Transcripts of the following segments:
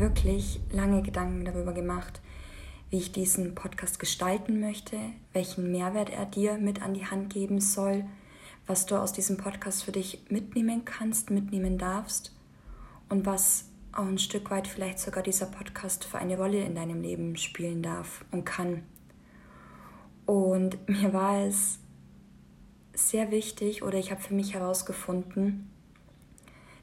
wirklich lange Gedanken darüber gemacht, wie ich diesen Podcast gestalten möchte, welchen Mehrwert er dir mit an die Hand geben soll, was du aus diesem Podcast für dich mitnehmen kannst, mitnehmen darfst und was auch ein Stück weit vielleicht sogar dieser Podcast für eine Rolle in deinem Leben spielen darf und kann. Und mir war es sehr wichtig oder ich habe für mich herausgefunden,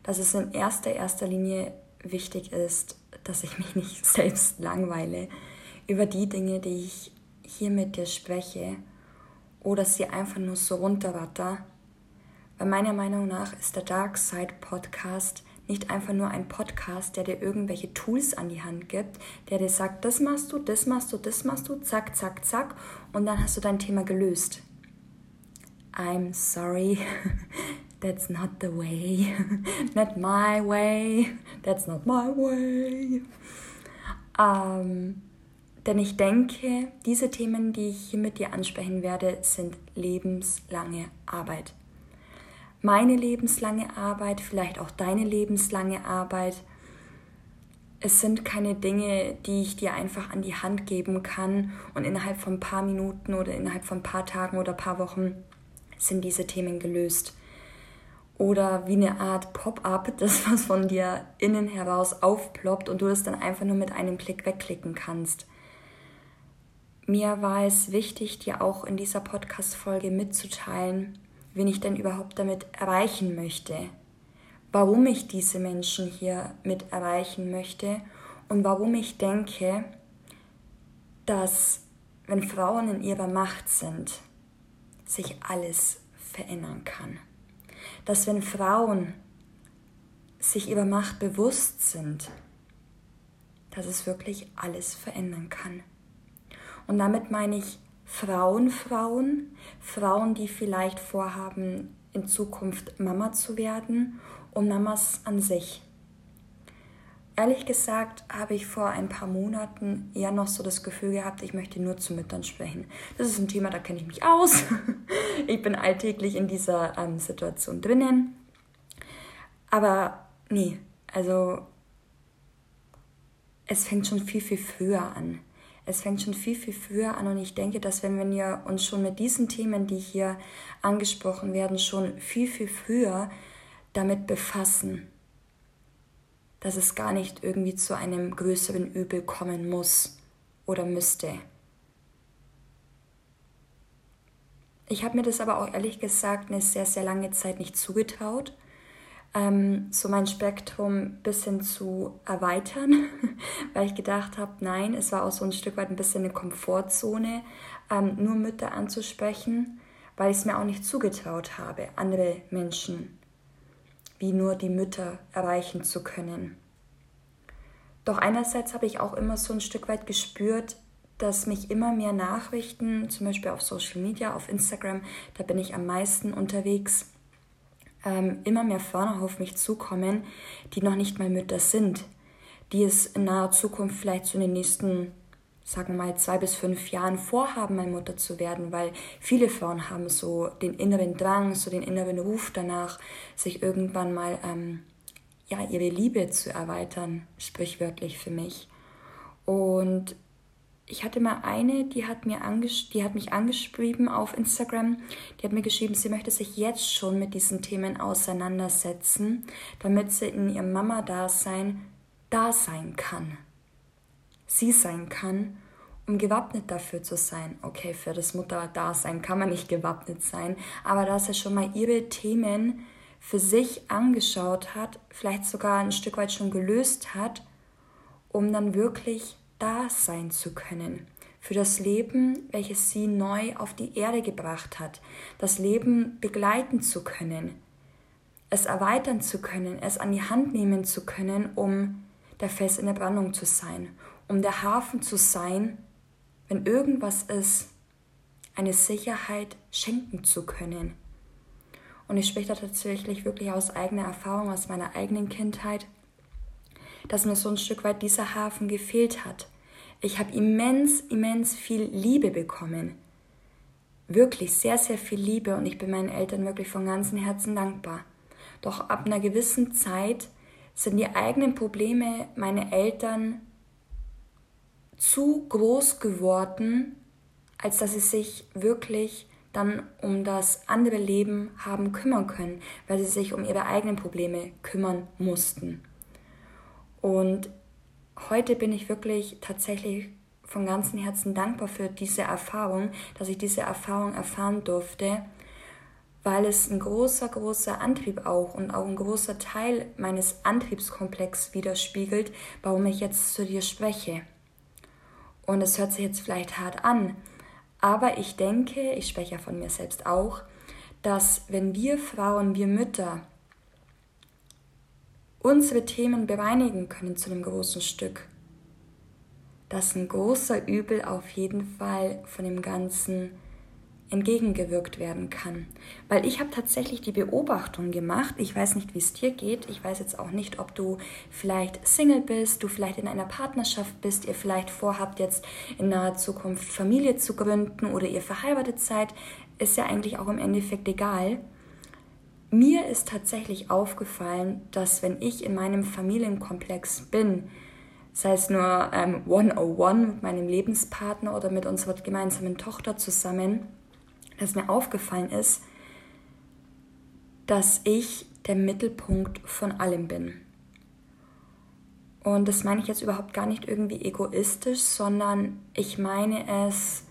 dass es in erster, erster Linie wichtig ist, dass ich mich nicht selbst langweile über die Dinge, die ich hier mit dir spreche oder sie einfach nur so runterratter. Weil meiner Meinung nach ist der Dark Side Podcast nicht einfach nur ein Podcast, der dir irgendwelche Tools an die Hand gibt, der dir sagt, das machst du, das machst du, das machst du, zack, zack, zack, und dann hast du dein Thema gelöst. I'm sorry, that's not the way, not my way, that's not my way. Ähm, denn ich denke, diese Themen, die ich hier mit dir ansprechen werde, sind lebenslange Arbeit meine lebenslange Arbeit, vielleicht auch deine lebenslange Arbeit. Es sind keine Dinge, die ich dir einfach an die Hand geben kann und innerhalb von ein paar Minuten oder innerhalb von ein paar Tagen oder ein paar Wochen sind diese Themen gelöst. Oder wie eine Art Pop-up, das was von dir innen heraus aufploppt und du es dann einfach nur mit einem Klick wegklicken kannst. Mir war es wichtig, dir auch in dieser Podcast-Folge mitzuteilen, wen ich denn überhaupt damit erreichen möchte, warum ich diese Menschen hier mit erreichen möchte und warum ich denke, dass wenn Frauen in ihrer Macht sind, sich alles verändern kann. Dass wenn Frauen sich ihrer Macht bewusst sind, dass es wirklich alles verändern kann. Und damit meine ich Frauen, Frauen, Frauen, die vielleicht vorhaben, in Zukunft Mama zu werden und Mamas an sich. Ehrlich gesagt habe ich vor ein paar Monaten eher noch so das Gefühl gehabt, ich möchte nur zu Müttern sprechen. Das ist ein Thema, da kenne ich mich aus. ich bin alltäglich in dieser ähm, Situation drinnen. Aber nee, also es fängt schon viel, viel früher an es fängt schon viel, viel früher an und ich denke, dass wenn wir uns schon mit diesen Themen, die hier angesprochen werden, schon viel, viel früher damit befassen, dass es gar nicht irgendwie zu einem größeren Übel kommen muss oder müsste. Ich habe mir das aber auch ehrlich gesagt eine sehr, sehr lange Zeit nicht zugetraut ähm, so mein Spektrum ein bisschen zu erweitern, weil ich gedacht habe, nein, es war auch so ein Stück weit ein bisschen eine Komfortzone, ähm, nur Mütter anzusprechen, weil ich es mir auch nicht zugetraut habe, andere Menschen wie nur die Mütter erreichen zu können. Doch einerseits habe ich auch immer so ein Stück weit gespürt, dass mich immer mehr Nachrichten, zum Beispiel auf Social Media, auf Instagram, da bin ich am meisten unterwegs, ähm, immer mehr Frauen auf mich zukommen, die noch nicht mal Mütter sind, die es in naher Zukunft vielleicht so in den nächsten, sagen wir mal, zwei bis fünf Jahren vorhaben, mal Mutter zu werden, weil viele Frauen haben so den inneren Drang, so den inneren Ruf danach, sich irgendwann mal ähm, ja, ihre Liebe zu erweitern, sprichwörtlich für mich. Und ich hatte mal eine, die hat, mir die hat mich angeschrieben auf Instagram. Die hat mir geschrieben, sie möchte sich jetzt schon mit diesen Themen auseinandersetzen, damit sie in ihrem Mama-Dasein da sein kann. Sie sein kann, um gewappnet dafür zu sein. Okay, für das Mutter-Dasein kann man nicht gewappnet sein, aber dass er schon mal ihre Themen für sich angeschaut hat, vielleicht sogar ein Stück weit schon gelöst hat, um dann wirklich da sein zu können für das Leben, welches sie neu auf die Erde gebracht hat, das Leben begleiten zu können, es erweitern zu können, es an die Hand nehmen zu können, um der Fels in der Brandung zu sein, um der Hafen zu sein, wenn irgendwas ist, eine Sicherheit schenken zu können. Und ich spreche da tatsächlich wirklich aus eigener Erfahrung, aus meiner eigenen Kindheit dass mir so ein Stück weit dieser Hafen gefehlt hat. Ich habe immens, immens viel Liebe bekommen. Wirklich sehr, sehr viel Liebe und ich bin meinen Eltern wirklich von ganzem Herzen dankbar. Doch ab einer gewissen Zeit sind die eigenen Probleme meiner Eltern zu groß geworden, als dass sie sich wirklich dann um das andere Leben haben kümmern können, weil sie sich um ihre eigenen Probleme kümmern mussten. Und heute bin ich wirklich tatsächlich von ganzem Herzen dankbar für diese Erfahrung, dass ich diese Erfahrung erfahren durfte, weil es ein großer, großer Antrieb auch und auch ein großer Teil meines Antriebskomplexes widerspiegelt, warum ich jetzt zu dir spreche. Und es hört sich jetzt vielleicht hart an, aber ich denke, ich spreche ja von mir selbst auch, dass wenn wir Frauen, wir Mütter unsere Themen bereinigen können zu einem großen Stück, dass ein großer Übel auf jeden Fall von dem Ganzen entgegengewirkt werden kann. Weil ich habe tatsächlich die Beobachtung gemacht, ich weiß nicht, wie es dir geht, ich weiß jetzt auch nicht, ob du vielleicht Single bist, du vielleicht in einer Partnerschaft bist, ihr vielleicht vorhabt, jetzt in naher Zukunft Familie zu gründen oder ihr verheiratet seid, ist ja eigentlich auch im Endeffekt egal. Mir ist tatsächlich aufgefallen, dass wenn ich in meinem Familienkomplex bin, sei es nur ähm, 101 mit meinem Lebenspartner oder mit unserer gemeinsamen Tochter zusammen, dass mir aufgefallen ist, dass ich der Mittelpunkt von allem bin. Und das meine ich jetzt überhaupt gar nicht irgendwie egoistisch, sondern ich meine es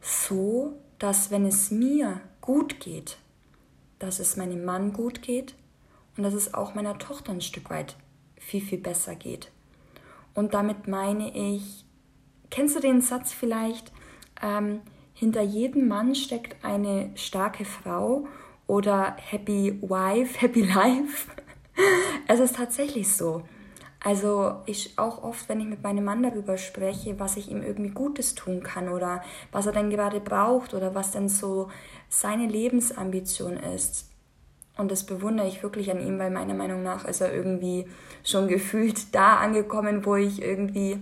so, dass wenn es mir gut geht, dass es meinem Mann gut geht und dass es auch meiner Tochter ein Stück weit viel, viel besser geht. Und damit meine ich, kennst du den Satz vielleicht, ähm, hinter jedem Mann steckt eine starke Frau oder Happy Wife, Happy Life. es ist tatsächlich so. Also ich auch oft, wenn ich mit meinem Mann darüber spreche, was ich ihm irgendwie Gutes tun kann oder was er denn gerade braucht oder was denn so seine Lebensambition ist. Und das bewundere ich wirklich an ihm, weil meiner Meinung nach ist er irgendwie schon gefühlt da angekommen, wo ich irgendwie,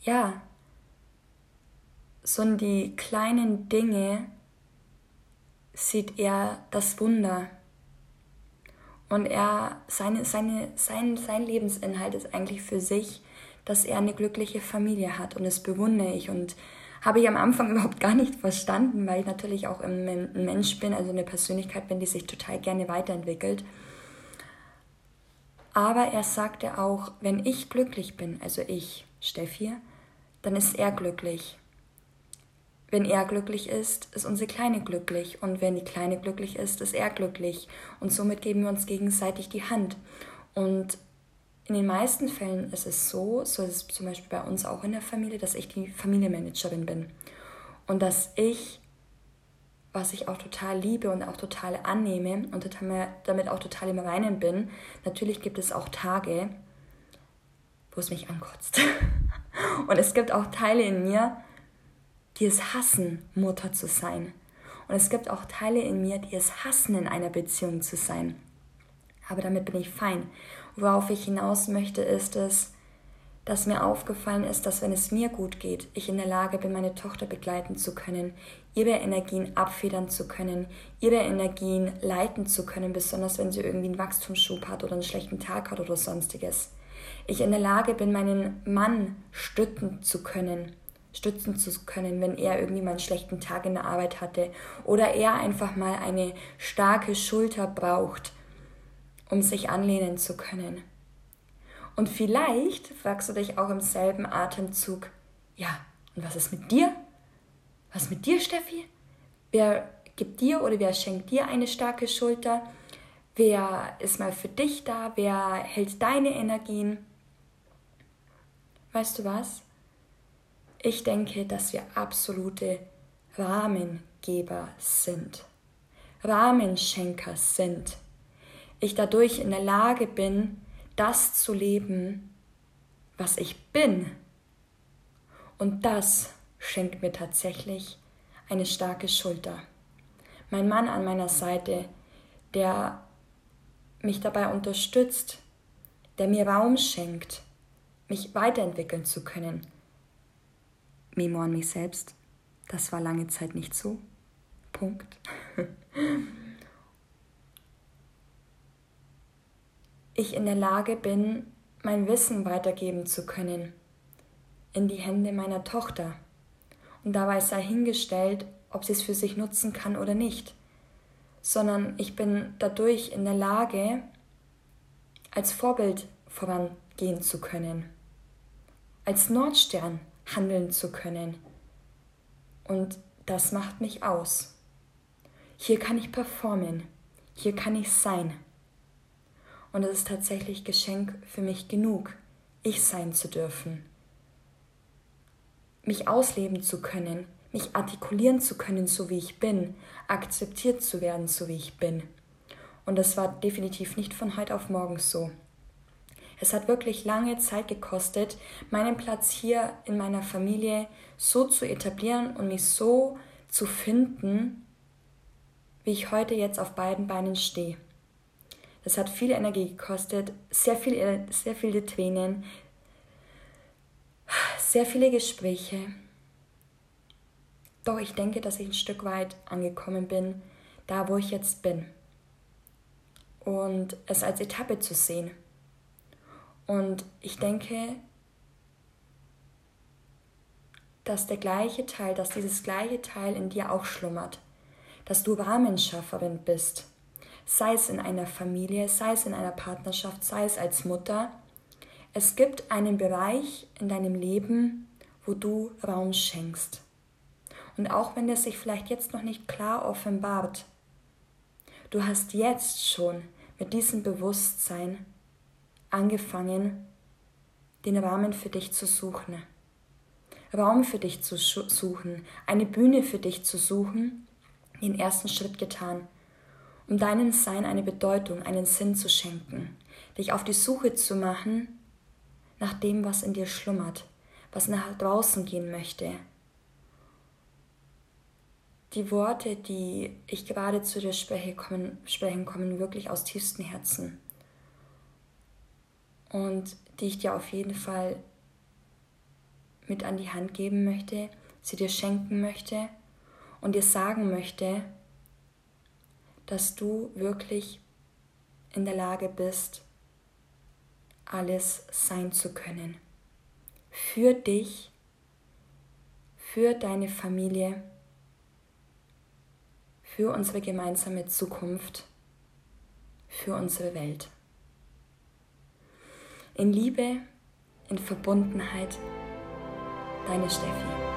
ja, sondern die kleinen Dinge sieht er das Wunder. Und er, seine, seine, sein, sein Lebensinhalt ist eigentlich für sich, dass er eine glückliche Familie hat. Und das bewundere ich und habe ich am Anfang überhaupt gar nicht verstanden, weil ich natürlich auch ein Mensch bin, also eine Persönlichkeit bin, die sich total gerne weiterentwickelt. Aber er sagte auch, wenn ich glücklich bin, also ich, Steffi, dann ist er glücklich. Wenn er glücklich ist, ist unsere Kleine glücklich. Und wenn die Kleine glücklich ist, ist er glücklich. Und somit geben wir uns gegenseitig die Hand. Und in den meisten Fällen ist es so, so ist es zum Beispiel bei uns auch in der Familie, dass ich die Familienmanagerin bin. Und dass ich, was ich auch total liebe und auch total annehme und damit auch total im Reinen bin, natürlich gibt es auch Tage, wo es mich ankotzt. Und es gibt auch Teile in mir, die es hassen, Mutter zu sein. Und es gibt auch Teile in mir, die es hassen, in einer Beziehung zu sein. Aber damit bin ich fein. Worauf ich hinaus möchte, ist es, dass mir aufgefallen ist, dass wenn es mir gut geht, ich in der Lage bin, meine Tochter begleiten zu können, ihre Energien abfedern zu können, ihre Energien leiten zu können, besonders wenn sie irgendwie einen Wachstumsschub hat oder einen schlechten Tag hat oder sonstiges. Ich in der Lage bin, meinen Mann stützen zu können, stützen zu können, wenn er irgendwie mal einen schlechten Tag in der Arbeit hatte oder er einfach mal eine starke Schulter braucht, um sich anlehnen zu können. Und vielleicht fragst du dich auch im selben Atemzug, ja, und was ist mit dir? Was mit dir, Steffi? Wer gibt dir oder wer schenkt dir eine starke Schulter? Wer ist mal für dich da? Wer hält deine Energien? Weißt du was? Ich denke, dass wir absolute Rahmengeber sind, Rahmenschenker sind. Ich dadurch in der Lage bin, das zu leben, was ich bin. Und das schenkt mir tatsächlich eine starke Schulter. Mein Mann an meiner Seite, der mich dabei unterstützt, der mir Raum schenkt, mich weiterentwickeln zu können, Memo an mich selbst. Das war lange Zeit nicht so. Punkt. ich in der Lage bin, mein Wissen weitergeben zu können in die Hände meiner Tochter. Und dabei sei hingestellt, ob sie es für sich nutzen kann oder nicht, sondern ich bin dadurch in der Lage, als Vorbild vorangehen zu können, als Nordstern handeln zu können. Und das macht mich aus. Hier kann ich performen, hier kann ich sein. Und es ist tatsächlich Geschenk für mich genug, ich sein zu dürfen. Mich ausleben zu können, mich artikulieren zu können, so wie ich bin, akzeptiert zu werden, so wie ich bin. Und das war definitiv nicht von heute auf morgen so. Es hat wirklich lange Zeit gekostet, meinen Platz hier in meiner Familie so zu etablieren und mich so zu finden, wie ich heute jetzt auf beiden Beinen stehe. Das hat viel Energie gekostet, sehr, viel, sehr viele Tränen, sehr viele Gespräche. Doch ich denke, dass ich ein Stück weit angekommen bin, da wo ich jetzt bin. Und es als Etappe zu sehen. Und ich denke, dass der gleiche Teil, dass dieses gleiche Teil in dir auch schlummert. Dass du Rahmenschafferin bist sei es in einer Familie, sei es in einer Partnerschaft, sei es als Mutter. Es gibt einen Bereich in deinem Leben, wo du Raum schenkst. Und auch wenn der sich vielleicht jetzt noch nicht klar offenbart, du hast jetzt schon mit diesem Bewusstsein angefangen, den Rahmen für dich zu suchen. Raum für dich zu suchen, eine Bühne für dich zu suchen, den ersten Schritt getan um deinem Sein eine Bedeutung, einen Sinn zu schenken, dich auf die Suche zu machen nach dem, was in dir schlummert, was nach draußen gehen möchte. Die Worte, die ich gerade zu dir spreche, kommen, sprechen, kommen wirklich aus tiefstem Herzen. Und die ich dir auf jeden Fall mit an die Hand geben möchte, sie dir schenken möchte und dir sagen möchte, dass du wirklich in der Lage bist, alles sein zu können. Für dich, für deine Familie, für unsere gemeinsame Zukunft, für unsere Welt. In Liebe, in Verbundenheit, deine Steffi.